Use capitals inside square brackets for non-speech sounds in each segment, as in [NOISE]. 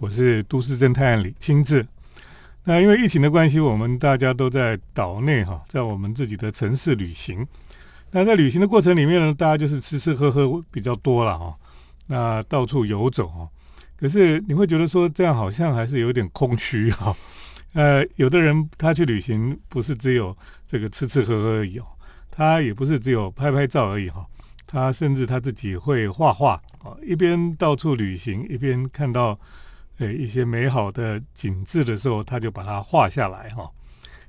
我是都市侦探李清志。那因为疫情的关系，我们大家都在岛内哈，在我们自己的城市旅行。那在旅行的过程里面呢，大家就是吃吃喝喝比较多了哈。那到处游走哈，可是你会觉得说这样好像还是有点空虚哈。呃，有的人他去旅行不是只有这个吃吃喝喝而已哦，他也不是只有拍拍照而已哈。他甚至他自己会画画啊，一边到处旅行，一边看到。呃，一些美好的景致的时候，他就把它画下来哈。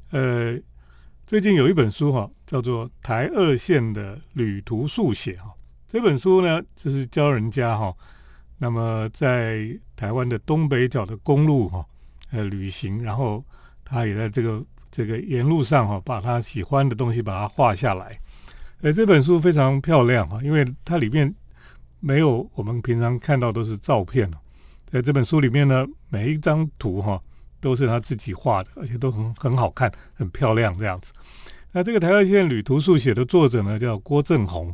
呃，最近有一本书哈，叫做《台二线的旅途速写》哈。这本书呢，就是教人家哈，那么在台湾的东北角的公路哈，呃，旅行，然后他也在这个这个沿路上哈，把他喜欢的东西把它画下来。呃，这本书非常漂亮哈，因为它里面没有我们平常看到都是照片在这本书里面呢，每一张图哈都是他自己画的，而且都很很好看、很漂亮这样子。那这个台二线旅途速写的作者呢，叫郭正宏。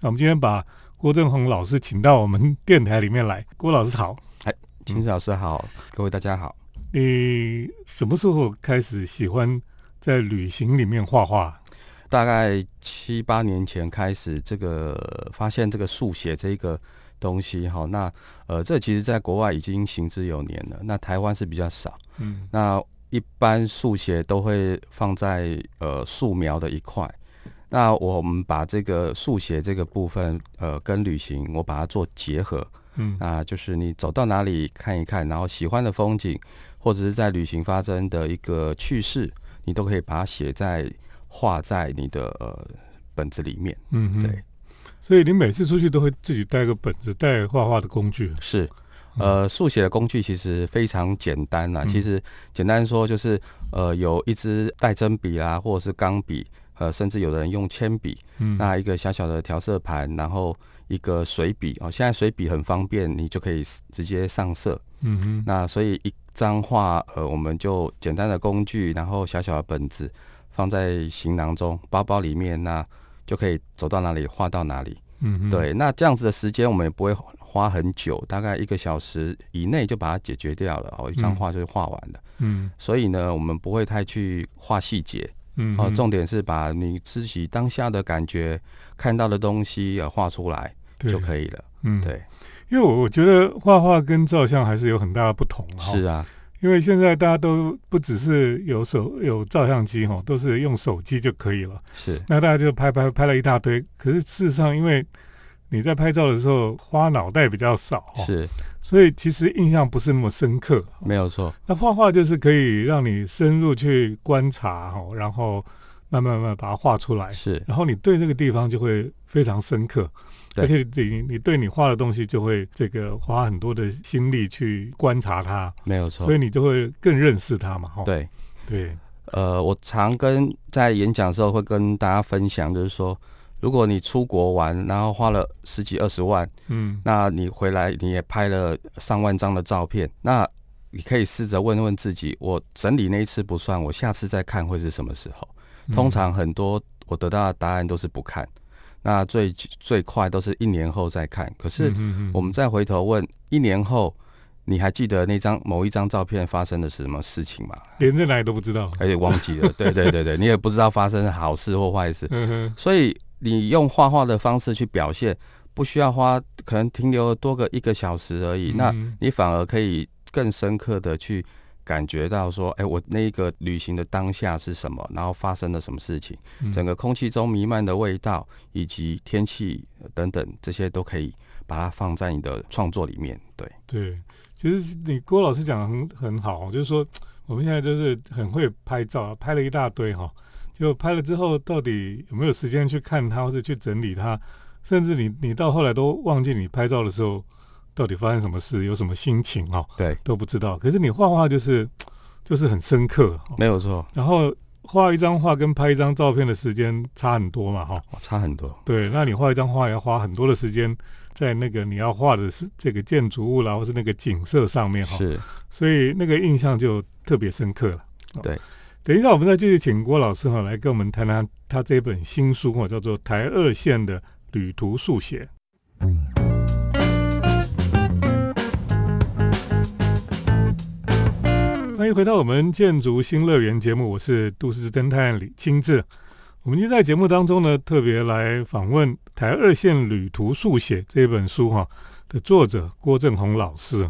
那我们今天把郭正宏老师请到我们电台里面来。郭老师好，哎，秦子老师好，各位大家好。你什么时候开始喜欢在旅行里面画画？大概七八年前开始，这个发现这个速写这个。东西哈，那呃，这其实在国外已经行之有年了。那台湾是比较少，嗯，那一般速写都会放在呃素描的一块。那我们把这个速写这个部分，呃，跟旅行我把它做结合，嗯，啊就是你走到哪里看一看，然后喜欢的风景，或者是在旅行发生的一个趣事，你都可以把它写在画在你的呃本子里面，嗯，对。所以你每次出去都会自己带个本子，带画画的工具。是，呃，速写的工具其实非常简单啦。其实简单说就是，呃，有一支带针笔啦，或者是钢笔，呃，甚至有的人用铅笔。嗯。那一个小小的调色盘，然后一个水笔哦。现在水笔很方便，你就可以直接上色。嗯哼。那所以一张画，呃，我们就简单的工具，然后小小的本子放在行囊中、包包里面那。就可以走到哪里画到哪里，嗯，对。那这样子的时间我们也不会花很久，大概一个小时以内就把它解决掉了。哦，一张画就是画完了，嗯。所以呢，我们不会太去画细节，嗯。哦，重点是把你自己当下的感觉、看到的东西呃画出来就可以了，嗯，对。因为我我觉得画画跟照相还是有很大的不同，是啊。因为现在大家都不只是有手有照相机哈，都是用手机就可以了。是，那大家就拍拍拍了一大堆。可是事实上，因为你在拍照的时候花脑袋比较少，是，所以其实印象不是那么深刻。没有错。那画画就是可以让你深入去观察哈，然后慢慢慢把它画出来。是，然后你对这个地方就会非常深刻。而且你你对你画的东西就会这个花很多的心力去观察它，没有错，所以你就会更认识它嘛。哈对对，呃，我常跟在演讲的时候会跟大家分享，就是说，如果你出国玩，然后花了十几二十万，嗯，那你回来你也拍了上万张的照片，那你可以试着问问自己，我整理那一次不算，我下次再看会是什么时候？通常很多我得到的答案都是不看。那最最快都是一年后再看，可是我们再回头问，一年后你还记得那张某一张照片发生的是什么事情吗？连在哪里都不知道，而且忘记了。[LAUGHS] 对对对对，你也不知道发生好事或坏事。所以你用画画的方式去表现，不需要花可能停留多个一个小时而已，那你反而可以更深刻的去。感觉到说，哎，我那个旅行的当下是什么？然后发生了什么事情？整个空气中弥漫的味道，以及天气等等，这些都可以把它放在你的创作里面。对对，其实你郭老师讲的很很好，就是说我们现在就是很会拍照，拍了一大堆哈，就拍了之后，到底有没有时间去看它，或者去整理它？甚至你你到后来都忘记你拍照的时候。到底发生什么事？有什么心情？哈，对，都不知道。可是你画画就是，[TSK] 就是很深刻，没有错。然后画一张画跟拍一张照片的时间差很多嘛，哈，差很多。对，那你画一张画要花很多的时间在那个你要画的是这个建筑物啦，或是那个景色上面，哈，是，所以那个印象就特别深刻了。对，等一下我们再继续请郭老师哈来跟我们谈谈他这本新书哈，叫做《台二线的旅途速写》。迎回到我们建筑新乐园节目，我是都市侦探李清志。我们就在节目当中呢，特别来访问《台二线旅途速写》这本书哈的作者郭正宏老师。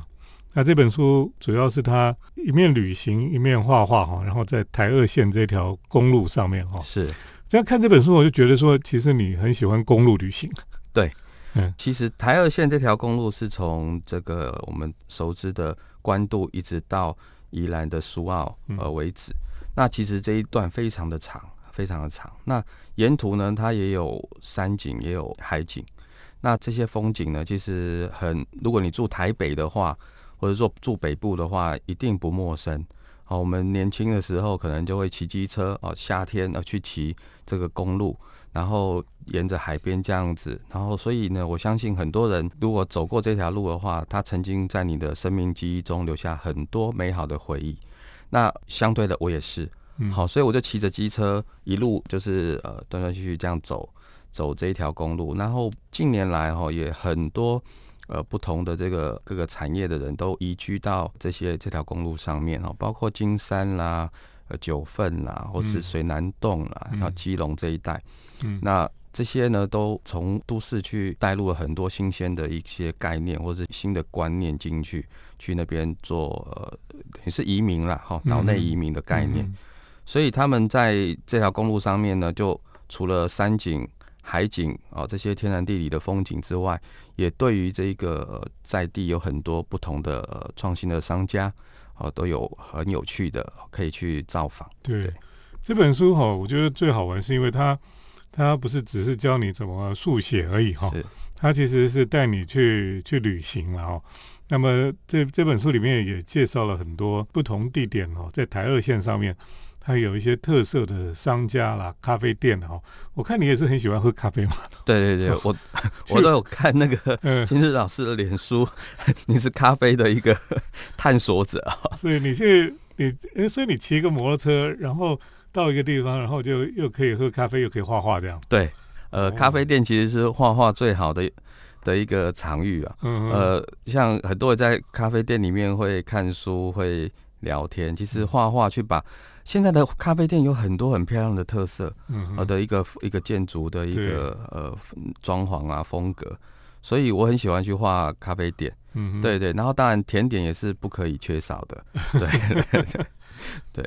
那这本书主要是他一面旅行一面画画哈，然后在台二线这条公路上面哈。是这样看这本书，我就觉得说，其实你很喜欢公路旅行。对，嗯，其实台二线这条公路是从这个我们熟知的关渡一直到。宜兰的苏澳呃为止，那其实这一段非常的长，非常的长。那沿途呢，它也有山景，也有海景。那这些风景呢，其实很，如果你住台北的话，或者说住北部的话，一定不陌生。好，我们年轻的时候可能就会骑机车哦，夏天呃去骑这个公路。然后沿着海边这样子，然后所以呢，我相信很多人如果走过这条路的话，他曾经在你的生命记忆中留下很多美好的回忆。那相对的，我也是，好，所以我就骑着机车一路就是呃断断续续这样走走这一条公路。然后近年来哈，也很多呃不同的这个各个产业的人都移居到这些这条公路上面哦，包括金山啦、呃九份啦，或是水南洞啦，然后基隆这一带。那这些呢，都从都市去带入了很多新鲜的一些概念，或者是新的观念进去，去那边做呃，等于是移民啦哈，岛内移民的概念。所以他们在这条公路上面呢，就除了山景、海景啊这些天然地理的风景之外，也对于这个在地有很多不同的创新的商家啊，都有很有趣的可以去造访。对这本书哈，我觉得最好玩是因为它。它不是只是教你怎么速写而已哈，它其实是带你去去旅行了哦。那么这这本书里面也介绍了很多不同地点哦，在台二线上面，它有一些特色的商家啦、咖啡店哈。我看你也是很喜欢喝咖啡嘛？对对对，我 [LAUGHS] 我都有看那个金日老师的脸书，[LAUGHS] 你是咖啡的一个探索者啊。[LAUGHS] 所以你去你，所以你骑个摩托车，然后。到一个地方，然后就又可以喝咖啡，又可以画画，这样。对，呃，咖啡店其实是画画最好的的一个场域啊。嗯呃，像很多人在咖啡店里面会看书、会聊天，其实画画去把现在的咖啡店有很多很漂亮的特色，呃的一个一个建筑的一个呃装潢啊风格，所以我很喜欢去画咖啡店。嗯，对对，然后当然甜点也是不可以缺少的。[LAUGHS] 对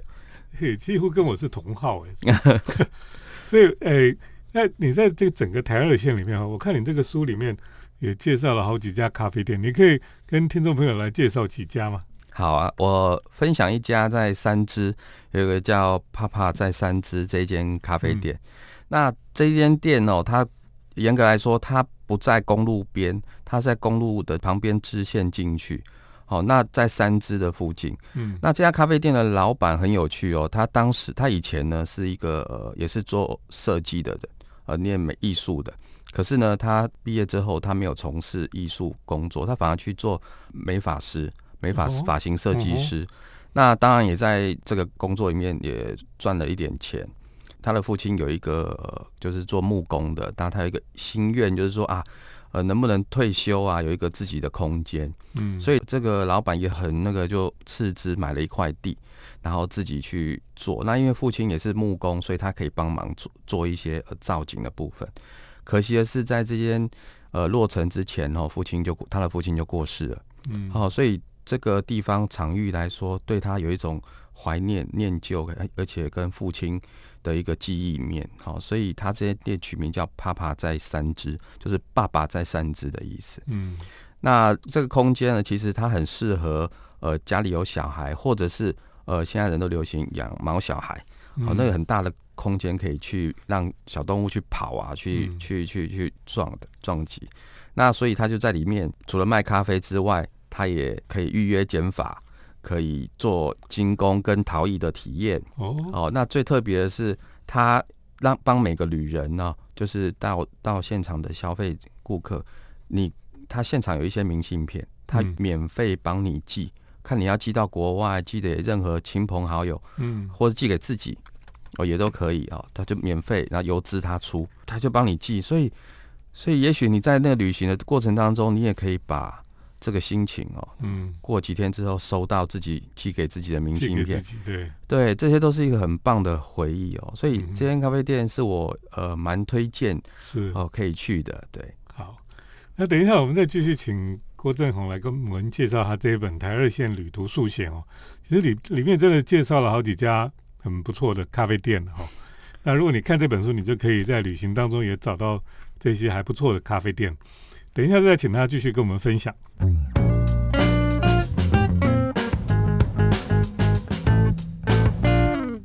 对。几乎跟我是同号哎，[LAUGHS] 所以哎，那你在这个整个台二线里面啊，我看你这个书里面也介绍了好几家咖啡店，你可以跟听众朋友来介绍几家吗？好啊，我分享一家在三支，有一个叫帕帕在三支这间咖啡店。那这间店哦，它严格来说，它不在公路边，它在公路的旁边支线进去。好，那在三支的附近，嗯，那这家咖啡店的老板很有趣哦。他当时他以前呢是一个呃，也是做设计的人，呃，念美艺术的。可是呢，他毕业之后，他没有从事艺术工作，他反而去做美发师、美发发型设计师。那当然也在这个工作里面也赚了一点钱。他的父亲有一个就是做木工的，但他有一个心愿，就是说啊。呃，能不能退休啊？有一个自己的空间，嗯，所以这个老板也很那个，就斥资买了一块地，然后自己去做。那因为父亲也是木工，所以他可以帮忙做做一些造景的部分。可惜的是，在这间呃落成之前哦，父亲就他的父亲就过世了，嗯，好，所以这个地方场域来说，对他有一种怀念念旧，而且跟父亲。的一个记忆面，好，所以他这些店取名叫“爸爸在三只”，就是“爸爸在三只”的意思。嗯，那这个空间呢，其实它很适合呃家里有小孩，或者是呃现在人都流行养毛小孩，哦，那个很大的空间可以去让小动物去跑啊，去去去去撞的撞击。那所以他就在里面，除了卖咖啡之外，他也可以预约减法。可以做精工跟陶艺的体验。哦。哦，那最特别的是，他让帮每个旅人呢，就是到到现场的消费顾客，你他现场有一些明信片，他免费帮你寄，看你要寄到国外，寄给任何亲朋好友，嗯，或者寄给自己，哦也都可以啊，他就免费，然后邮资他出，他就帮你寄，所以所以也许你在那个旅行的过程当中，你也可以把这个心情哦，嗯，过几天之后收到自己寄给自己的明信片，对对，这些都是一个很棒的回忆哦。所以这间咖啡店是我呃蛮推荐是哦可以去的。对，好，那等一下我们再继续请郭正宏来跟我们介绍他这一本《台二线旅途速写》哦。其实里里面真的介绍了好几家很不错的咖啡店哈。那如果你看这本书，你就可以在旅行当中也找到这些还不错的咖啡店。等一下再请他继续跟我们分享。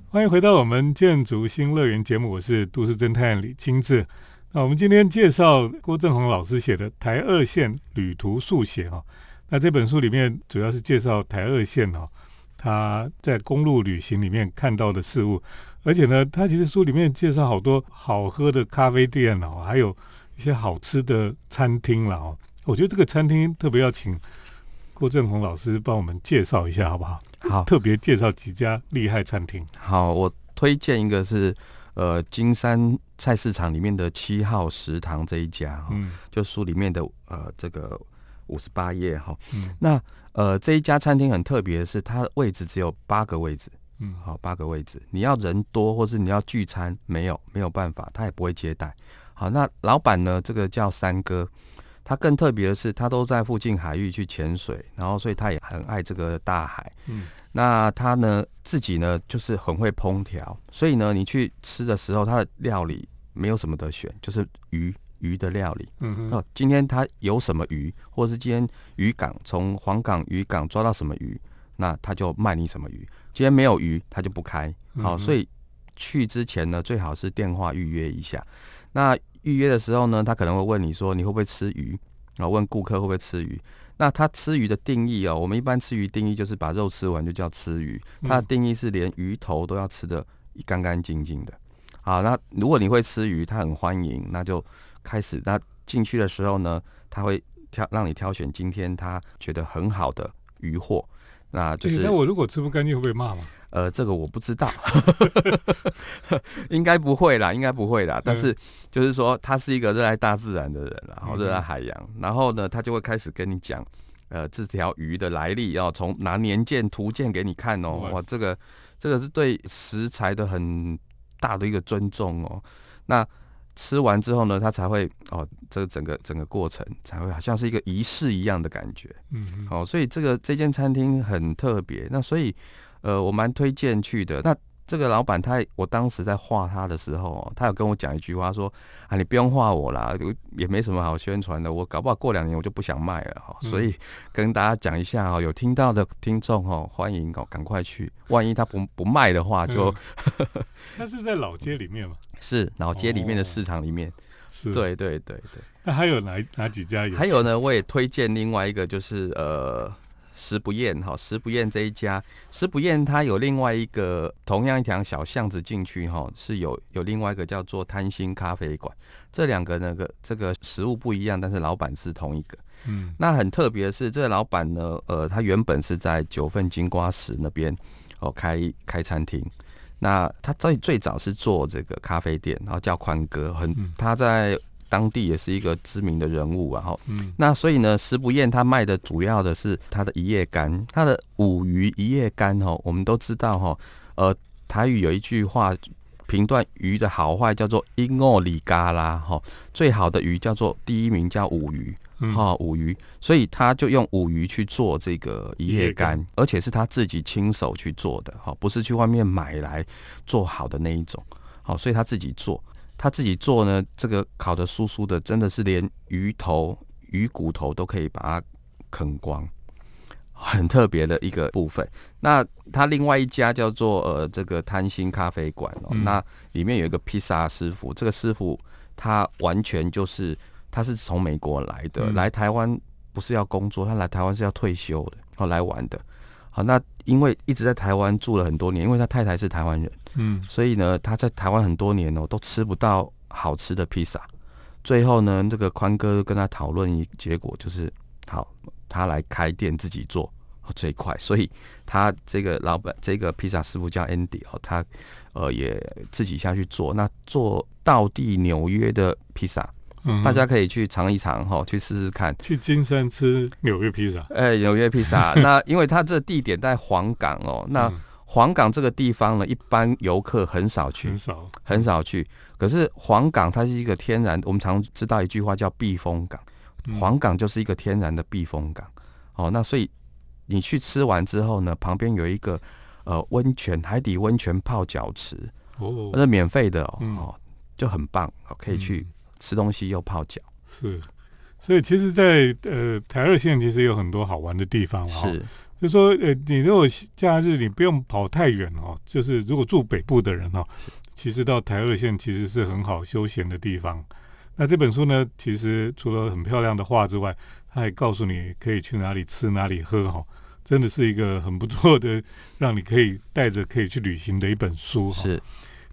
欢迎回到我们建筑新乐园节目，我是都市侦探李清志。那我们今天介绍郭正宏老师写的《台二线旅途速写》哈。那这本书里面主要是介绍台二线哈，他在公路旅行里面看到的事物，而且呢，他其实书里面介绍好多好喝的咖啡店哦，还有。一些好吃的餐厅了哦，我觉得这个餐厅特别要请郭正宏老师帮我们介绍一下，好不好？好，特别介绍几家厉害餐厅。好，我推荐一个是呃金山菜市场里面的七号食堂这一家，嗯，就书里面的呃这个五十八页哈，嗯，那呃这一家餐厅很特别的是，它位置只有八个位置，嗯，好八个位置，你要人多或是你要聚餐，没有没有办法，他也不会接待。好，那老板呢？这个叫三哥，他更特别的是，他都在附近海域去潜水，然后所以他也很爱这个大海。嗯，那他呢自己呢就是很会烹调，所以呢你去吃的时候，他的料理没有什么得选，就是鱼鱼的料理。嗯哦，今天他有什么鱼，或者是今天渔港从黄港渔港抓到什么鱼，那他就卖你什么鱼。今天没有鱼，他就不开。好，所以去之前呢，最好是电话预约一下。那预约的时候呢，他可能会问你说你会不会吃鱼啊？问顾客会不会吃鱼？那他吃鱼的定义哦，我们一般吃鱼定义就是把肉吃完就叫吃鱼。他的定义是连鱼头都要吃的干干净净的。好，那如果你会吃鱼，他很欢迎，那就开始。那进去的时候呢，他会挑让你挑选今天他觉得很好的鱼货。那就是那我如果吃不干净会被骂吗？呃，这个我不知道，[LAUGHS] 应该不会啦，应该不会啦。但是就是说，他是一个热爱大自然的人，然后热爱海洋，然后呢，他就会开始跟你讲，呃，这条鱼的来历，要从拿年鉴图鉴给你看哦。哇，这个这个是对食材的很大的一个尊重哦。那吃完之后呢，他才会哦，这个整个整个过程才会好像是一个仪式一样的感觉。嗯，好，所以这个这间餐厅很特别。那所以。呃，我蛮推荐去的。那这个老板他，我当时在画他的时候，他有跟我讲一句话，说啊，你不用画我啦，也没什么好宣传的。我搞不好过两年我就不想卖了哈。所以跟大家讲一下哈，有听到的听众哈，欢迎哦，赶快去。万一他不不卖的话，就 [LAUGHS] 他是在老街里面吗？[LAUGHS] 是老街里面的市场里面。是，对对对对。那还有哪哪几家有？还有呢，我也推荐另外一个，就是呃。食不厌哈，食不厌这一家，食不厌它有另外一个同样一条小巷子进去哈，是有有另外一个叫做贪心咖啡馆，这两个那个这个食物不一样，但是老板是同一个。嗯，那很特别的是，这个老板呢，呃，他原本是在九份金瓜石那边哦开开餐厅，那他最最早是做这个咖啡店，然后叫宽哥，很他在。当地也是一个知名的人物啊，哈，嗯，那所以呢，食不厌他卖的主要的是他的一叶干，他的五鱼一叶干，哈，我们都知道，哈，呃，台语有一句话评断鱼的好坏叫做一诺里嘎啦，哈，最好的鱼叫做第一名叫五鱼，哈，五鱼，所以他就用五鱼去做这个一叶干，而且是他自己亲手去做的，哈，不是去外面买来做好的那一种，好，所以他自己做。他自己做呢，这个烤的酥酥的，真的是连鱼头、鱼骨头都可以把它啃光，很特别的一个部分。那他另外一家叫做呃这个贪心咖啡馆哦，那里面有一个披萨师傅，这个师傅他完全就是他是从美国来的，来台湾不是要工作，他来台湾是要退休的，哦来玩的。好，那因为一直在台湾住了很多年，因为他太太是台湾人，嗯，所以呢，他在台湾很多年哦，都吃不到好吃的披萨。最后呢，这个宽哥跟他讨论一结果，就是好，他来开店自己做最快。所以他这个老板，这个披萨师傅叫 Andy 哦，他呃也自己下去做，那做到地纽约的披萨大家可以去尝一尝哈，去试试看。去金山吃纽约披萨，哎，纽约披萨。[LAUGHS] 那因为它这地点在黄港哦，那黄港这个地方呢，一般游客很少去，很少，很少去。可是黄港它是一个天然，我们常知道一句话叫避风港，黄港就是一个天然的避风港。哦，那所以你去吃完之后呢，旁边有一个呃温泉，海底温泉泡脚池，哦，那是免费的哦，就很棒，可以去吃东西又泡脚。是，所以其实，在呃台二线其实有很多好玩的地方是，就说呃你如果假日你不用跑太远哦，就是如果住北部的人哦，其实到台二线其实是很好休闲的地方。那这本书呢，其实除了很漂亮的画之外，它还告诉你可以去哪里吃哪里喝哈，真的是一个很不错的，让你可以带着可以去旅行的一本书。是，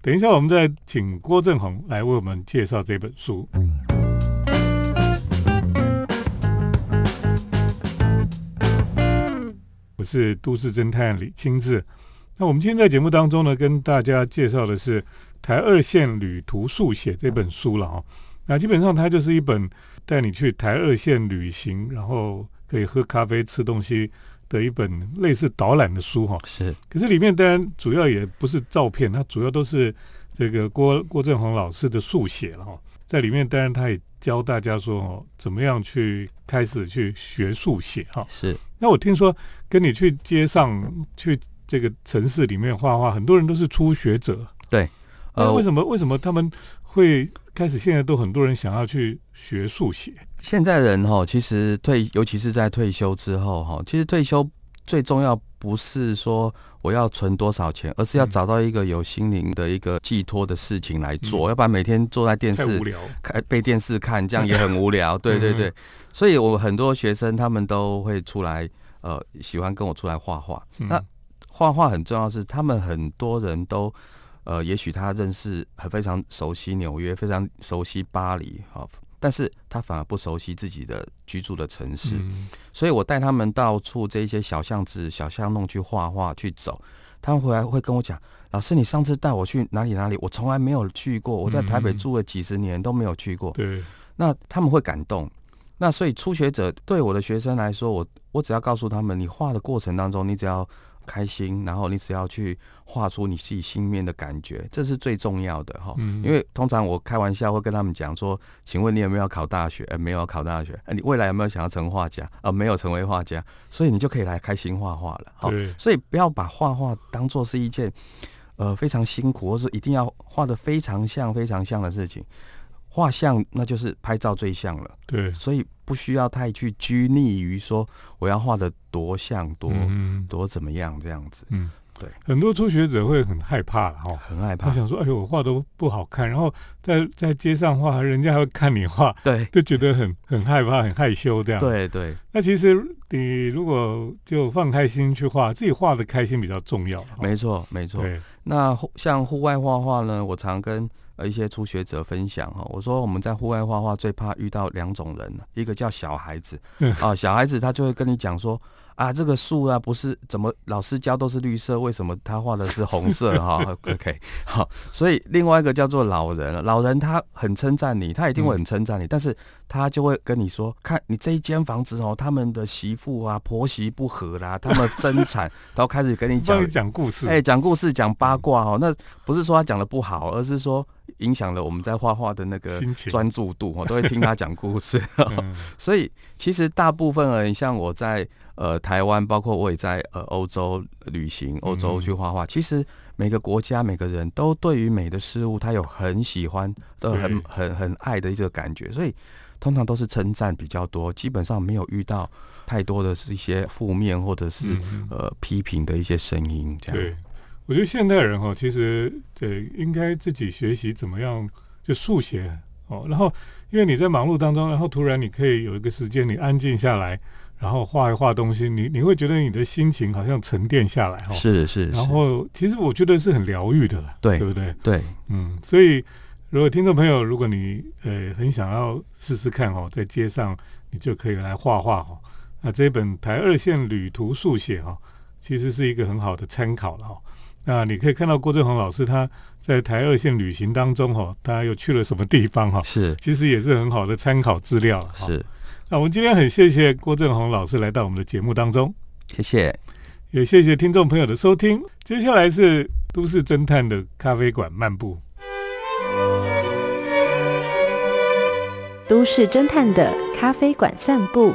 等一下我们再请郭正宏来为我们介绍这本书。我是都市侦探李清志。那我们今天在节目当中呢，跟大家介绍的是《台二线旅途速写》这本书了啊。那基本上它就是一本。带你去台二线旅行，然后可以喝咖啡、吃东西的一本类似导览的书哈。是，可是里面当然主要也不是照片，它主要都是这个郭郭振宏老师的速写了哈。在里面当然他也教大家说哦，怎么样去开始去学速写哈。是。那我听说跟你去街上去这个城市里面画画，很多人都是初学者。对。那为什么为什么他们会？开始现在都很多人想要去学速写。现在人哈，其实退，尤其是在退休之后哈，其实退休最重要不是说我要存多少钱，而是要找到一个有心灵的一个寄托的事情来做。要不然每天坐在电视看被电视看，这样也很无聊。[LAUGHS] 对对对，所以我很多学生他们都会出来，呃，喜欢跟我出来画画。那画画很重要是，他们很多人都。呃，也许他认识很非常熟悉纽约，非常熟悉巴黎，好，但是他反而不熟悉自己的居住的城市，所以我带他们到处这些小巷子、小巷弄去画画去走，他们回来会跟我讲：“老师，你上次带我去哪里哪里？我从来没有去过，我在台北住了几十年都没有去过。”对，那他们会感动。那所以初学者对我的学生来说，我我只要告诉他们，你画的过程当中，你只要。开心，然后你只要去画出你自己心面的感觉，这是最重要的哈。嗯，因为通常我开玩笑会跟他们讲说：“请问你有没有要考大学？哎，没有考大学。哎，你未来有没有想要成画家？啊，没有成为画家，所以你就可以来开心画画了。好，所以不要把画画当做是一件呃非常辛苦，或是一定要画的非常像、非常像的事情。画像那就是拍照最像了。对，所以。不需要太去拘泥于说我要画的多像多多怎么样这样子，嗯，对，很多初学者会很害怕哈，很害怕，他想说，哎呦，我画都不好看，然后在在街上画，人家还会看你画，对，就觉得很很害怕，很害羞这样。对对，那其实你如果就放开心去画，自己画的开心比较重要。没错没错。那像户外画画呢，我常跟。呃，一些初学者分享哈，我说我们在户外画画最怕遇到两种人一个叫小孩子，啊，小孩子他就会跟你讲说。啊，这个树啊，不是怎么老师教都是绿色，为什么他画的是红色？哈，[LAUGHS] OK，好，所以另外一个叫做老人，老人他很称赞你，他一定会很称赞你，但是他就会跟你说，看你这一间房子哦，他们的媳妇啊婆媳不和啦，他们争产，然后开始跟你讲讲故事，哎，讲故事讲八卦哦，那不是说他讲的不好，而是说影响了我们在画画的那个专注度，我都会听他讲故事，[LAUGHS] 所以其实大部分人像我在。呃，台湾包括我也在呃欧洲旅行，欧洲去画画。其实每个国家每个人都对于美的事物，他有很喜欢、都很很很爱的一个感觉，所以通常都是称赞比较多，基本上没有遇到太多的是一些负面或者是呃批评的一些声音。这样，对我觉得现代人哈，其实对应该自己学习怎么样就速写哦，然后因为你在忙碌当中，然后突然你可以有一个时间，你安静下来。然后画一画东西，你你会觉得你的心情好像沉淀下来哈。是是。然后其实我觉得是很疗愈的了，对对不对？对，嗯。所以如果听众朋友，如果你呃很想要试试看哦，在街上你就可以来画画哈。那这本《台二线旅途速写》哈，其实是一个很好的参考了哈。那你可以看到郭振宏老师他在台二线旅行当中哈，他又去了什么地方哈？是，其实也是很好的参考资料。是，那我们今天很谢谢郭振宏老师来到我们的节目当中，谢谢，也谢谢听众朋友的收听。接下来是都市侦探的咖啡馆漫步，都市侦探的咖啡馆散步。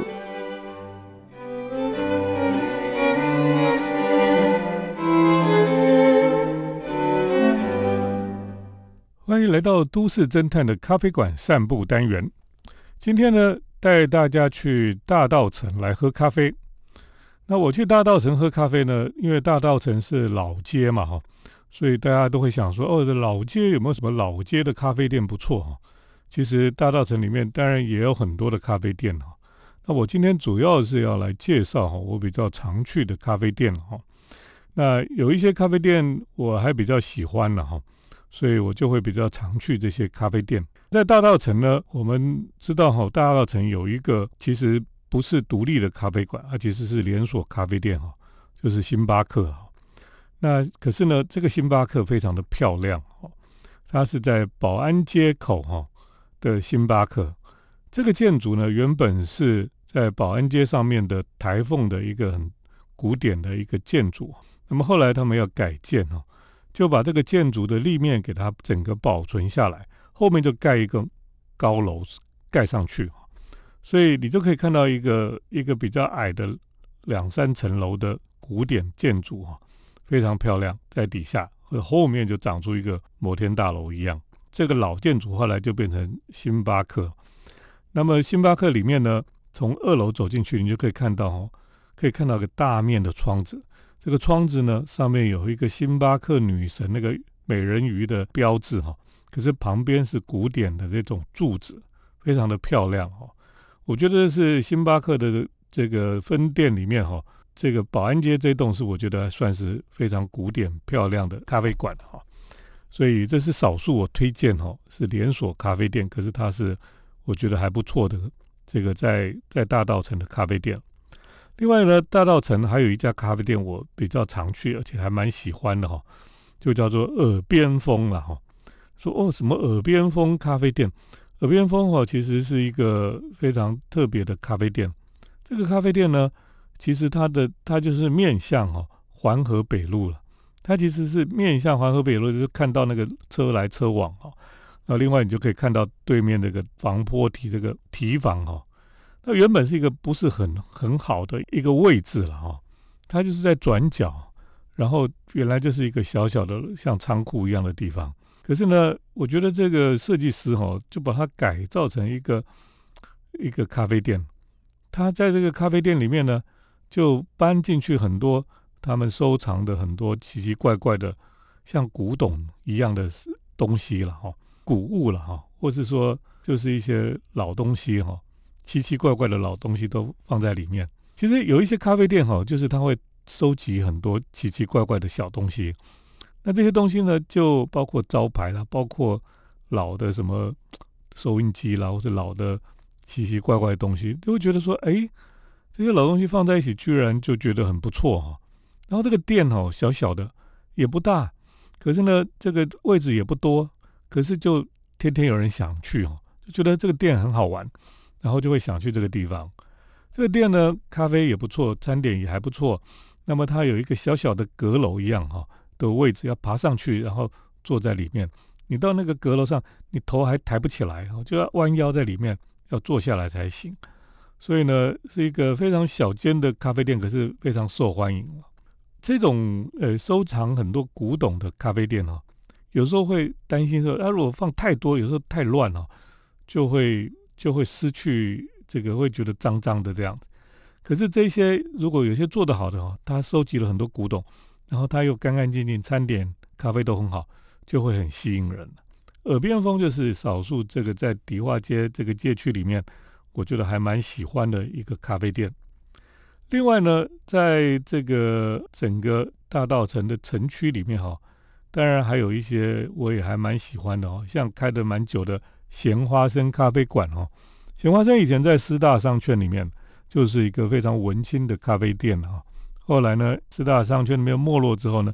欢迎来到都市侦探的咖啡馆散步单元。今天呢，带大家去大道城来喝咖啡。那我去大道城喝咖啡呢，因为大道城是老街嘛，哈，所以大家都会想说，哦，这老街有没有什么老街的咖啡店不错哈？其实大道城里面当然也有很多的咖啡店哈。那我今天主要是要来介绍哈，我比较常去的咖啡店哈。那有一些咖啡店我还比较喜欢的哈。所以我就会比较常去这些咖啡店。在大道城呢，我们知道哈，大道城有一个其实不是独立的咖啡馆，它其实是连锁咖啡店哈，就是星巴克哈。那可是呢，这个星巴克非常的漂亮哈，它是在保安街口哈的星巴克。这个建筑呢，原本是在保安街上面的台凤的一个很古典的一个建筑，那么后来他们要改建哈。就把这个建筑的立面给它整个保存下来，后面就盖一个高楼盖上去，所以你就可以看到一个一个比较矮的两三层楼的古典建筑哈，非常漂亮，在底下和后面就长出一个摩天大楼一样。这个老建筑后来就变成星巴克。那么星巴克里面呢，从二楼走进去，你就可以看到哦，可以看到个大面的窗子。这个窗子呢，上面有一个星巴克女神那个美人鱼的标志哈，可是旁边是古典的这种柱子，非常的漂亮哈。我觉得是星巴克的这个分店里面哈，这个保安街这栋是我觉得算是非常古典漂亮的咖啡馆哈。所以这是少数我推荐哈，是连锁咖啡店，可是它是我觉得还不错的这个在在大道城的咖啡店。另外呢，大道城还有一家咖啡店，我比较常去，而且还蛮喜欢的哈，就叫做耳边风了哈。说哦，什么耳边风咖啡店？耳边风哈，其实是一个非常特别的咖啡店。这个咖啡店呢，其实它的它就是面向哈环河北路了。它其实是面向环河北路，就是看到那个车来车往哈。那另外你就可以看到对面那个防坡堤这个堤防哈。那原本是一个不是很很好的一个位置了哈，它就是在转角，然后原来就是一个小小的像仓库一样的地方。可是呢，我觉得这个设计师哈就把它改造成一个一个咖啡店。他在这个咖啡店里面呢，就搬进去很多他们收藏的很多奇奇怪怪的像古董一样的东西了哈，古物了哈，或是说就是一些老东西哈。奇奇怪怪的老东西都放在里面。其实有一些咖啡店哈，就是他会收集很多奇奇怪怪的小东西。那这些东西呢，就包括招牌啦，包括老的什么收音机啦，或者老的奇奇怪怪的东西，就会觉得说，哎，这些老东西放在一起，居然就觉得很不错哈。然后这个店哈，小小的也不大，可是呢，这个位置也不多，可是就天天有人想去哈，就觉得这个店很好玩。然后就会想去这个地方，这个店呢，咖啡也不错，餐点也还不错。那么它有一个小小的阁楼一样哈的位置，要爬上去，然后坐在里面。你到那个阁楼上，你头还抬不起来，就要弯腰在里面，要坐下来才行。所以呢，是一个非常小间的咖啡店，可是非常受欢迎。这种呃收藏很多古董的咖啡店哦，有时候会担心说，啊，如果放太多，有时候太乱了，就会。就会失去这个，会觉得脏脏的这样子。可是这些如果有些做得好的哦，他收集了很多古董，然后他又干干净净，餐点、咖啡都很好，就会很吸引人。耳边风就是少数这个在迪化街这个街区里面，我觉得还蛮喜欢的一个咖啡店。另外呢，在这个整个大道城的城区里面哈，当然还有一些我也还蛮喜欢的哦，像开的蛮久的。咸花生咖啡馆哦，咸花生以前在师大商圈里面就是一个非常文青的咖啡店哈。后来呢，师大商圈没有没落之后呢，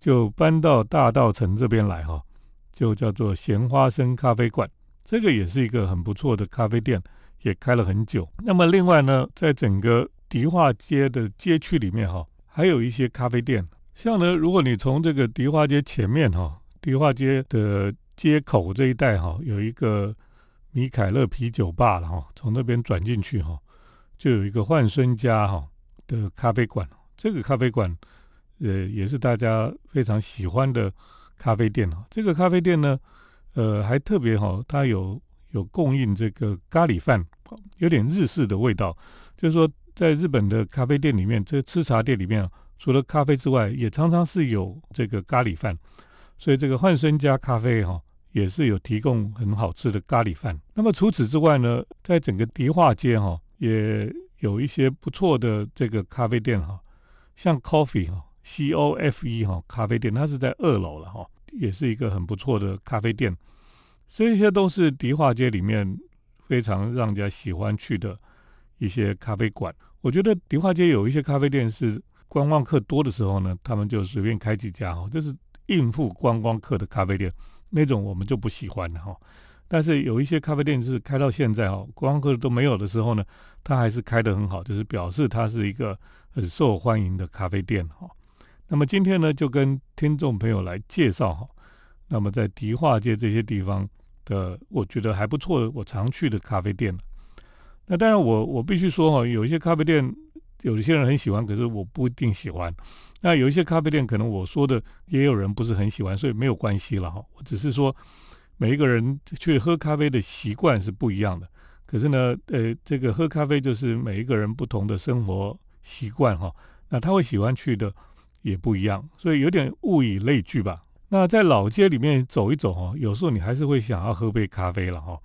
就搬到大道城这边来哈，就叫做咸花生咖啡馆。这个也是一个很不错的咖啡店，也开了很久。那么另外呢，在整个迪化街的街区里面哈，还有一些咖啡店。像呢，如果你从这个迪化街前面哈，迪化街的街口这一带哈，有一个米凯勒啤酒吧了哈，从那边转进去哈。就有一个焕孙家哈的咖啡馆，这个咖啡馆呃也是大家非常喜欢的咖啡店哦。这个咖啡店呢，呃还特别哈，它有有供应这个咖喱饭，有点日式的味道。就是说，在日本的咖啡店里面，这吃茶店里面，除了咖啡之外，也常常是有这个咖喱饭。所以这个焕生家咖啡哈也是有提供很好吃的咖喱饭。那么除此之外呢，在整个迪化街哈。也有一些不错的这个咖啡店哈，像 Coffee 哈，C O F E 哈咖啡店，它是在二楼了哈，也是一个很不错的咖啡店。这些都是迪化街里面非常让人家喜欢去的一些咖啡馆。我觉得迪化街有一些咖啡店是观光客多的时候呢，他们就随便开几家哈，就是应付观光客的咖啡店，那种我们就不喜欢哈。但是有一些咖啡店是开到现在哈，观光客都没有的时候呢，它还是开得很好，就是表示它是一个很受欢迎的咖啡店哈。那么今天呢，就跟听众朋友来介绍哈，那么在迪化街这些地方的，我觉得还不错的，我常去的咖啡店。那当然，我我必须说哈，有一些咖啡店，有一些人很喜欢，可是我不一定喜欢。那有一些咖啡店，可能我说的也有人不是很喜欢，所以没有关系了哈。只是说。每一个人去喝咖啡的习惯是不一样的，可是呢，呃，这个喝咖啡就是每一个人不同的生活习惯哈，那他会喜欢去的也不一样，所以有点物以类聚吧。那在老街里面走一走哈，有时候你还是会想要喝杯咖啡了哈。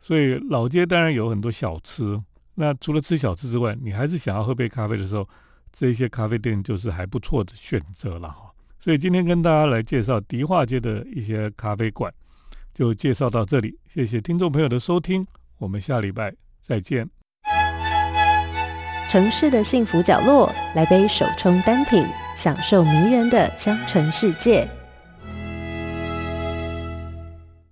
所以老街当然有很多小吃，那除了吃小吃之外，你还是想要喝杯咖啡的时候，这些咖啡店就是还不错的选择了哈。所以今天跟大家来介绍迪化街的一些咖啡馆。就介绍到这里，谢谢听众朋友的收听，我们下礼拜再见。城市的幸福角落，来杯手冲单品，享受迷人的香醇世界。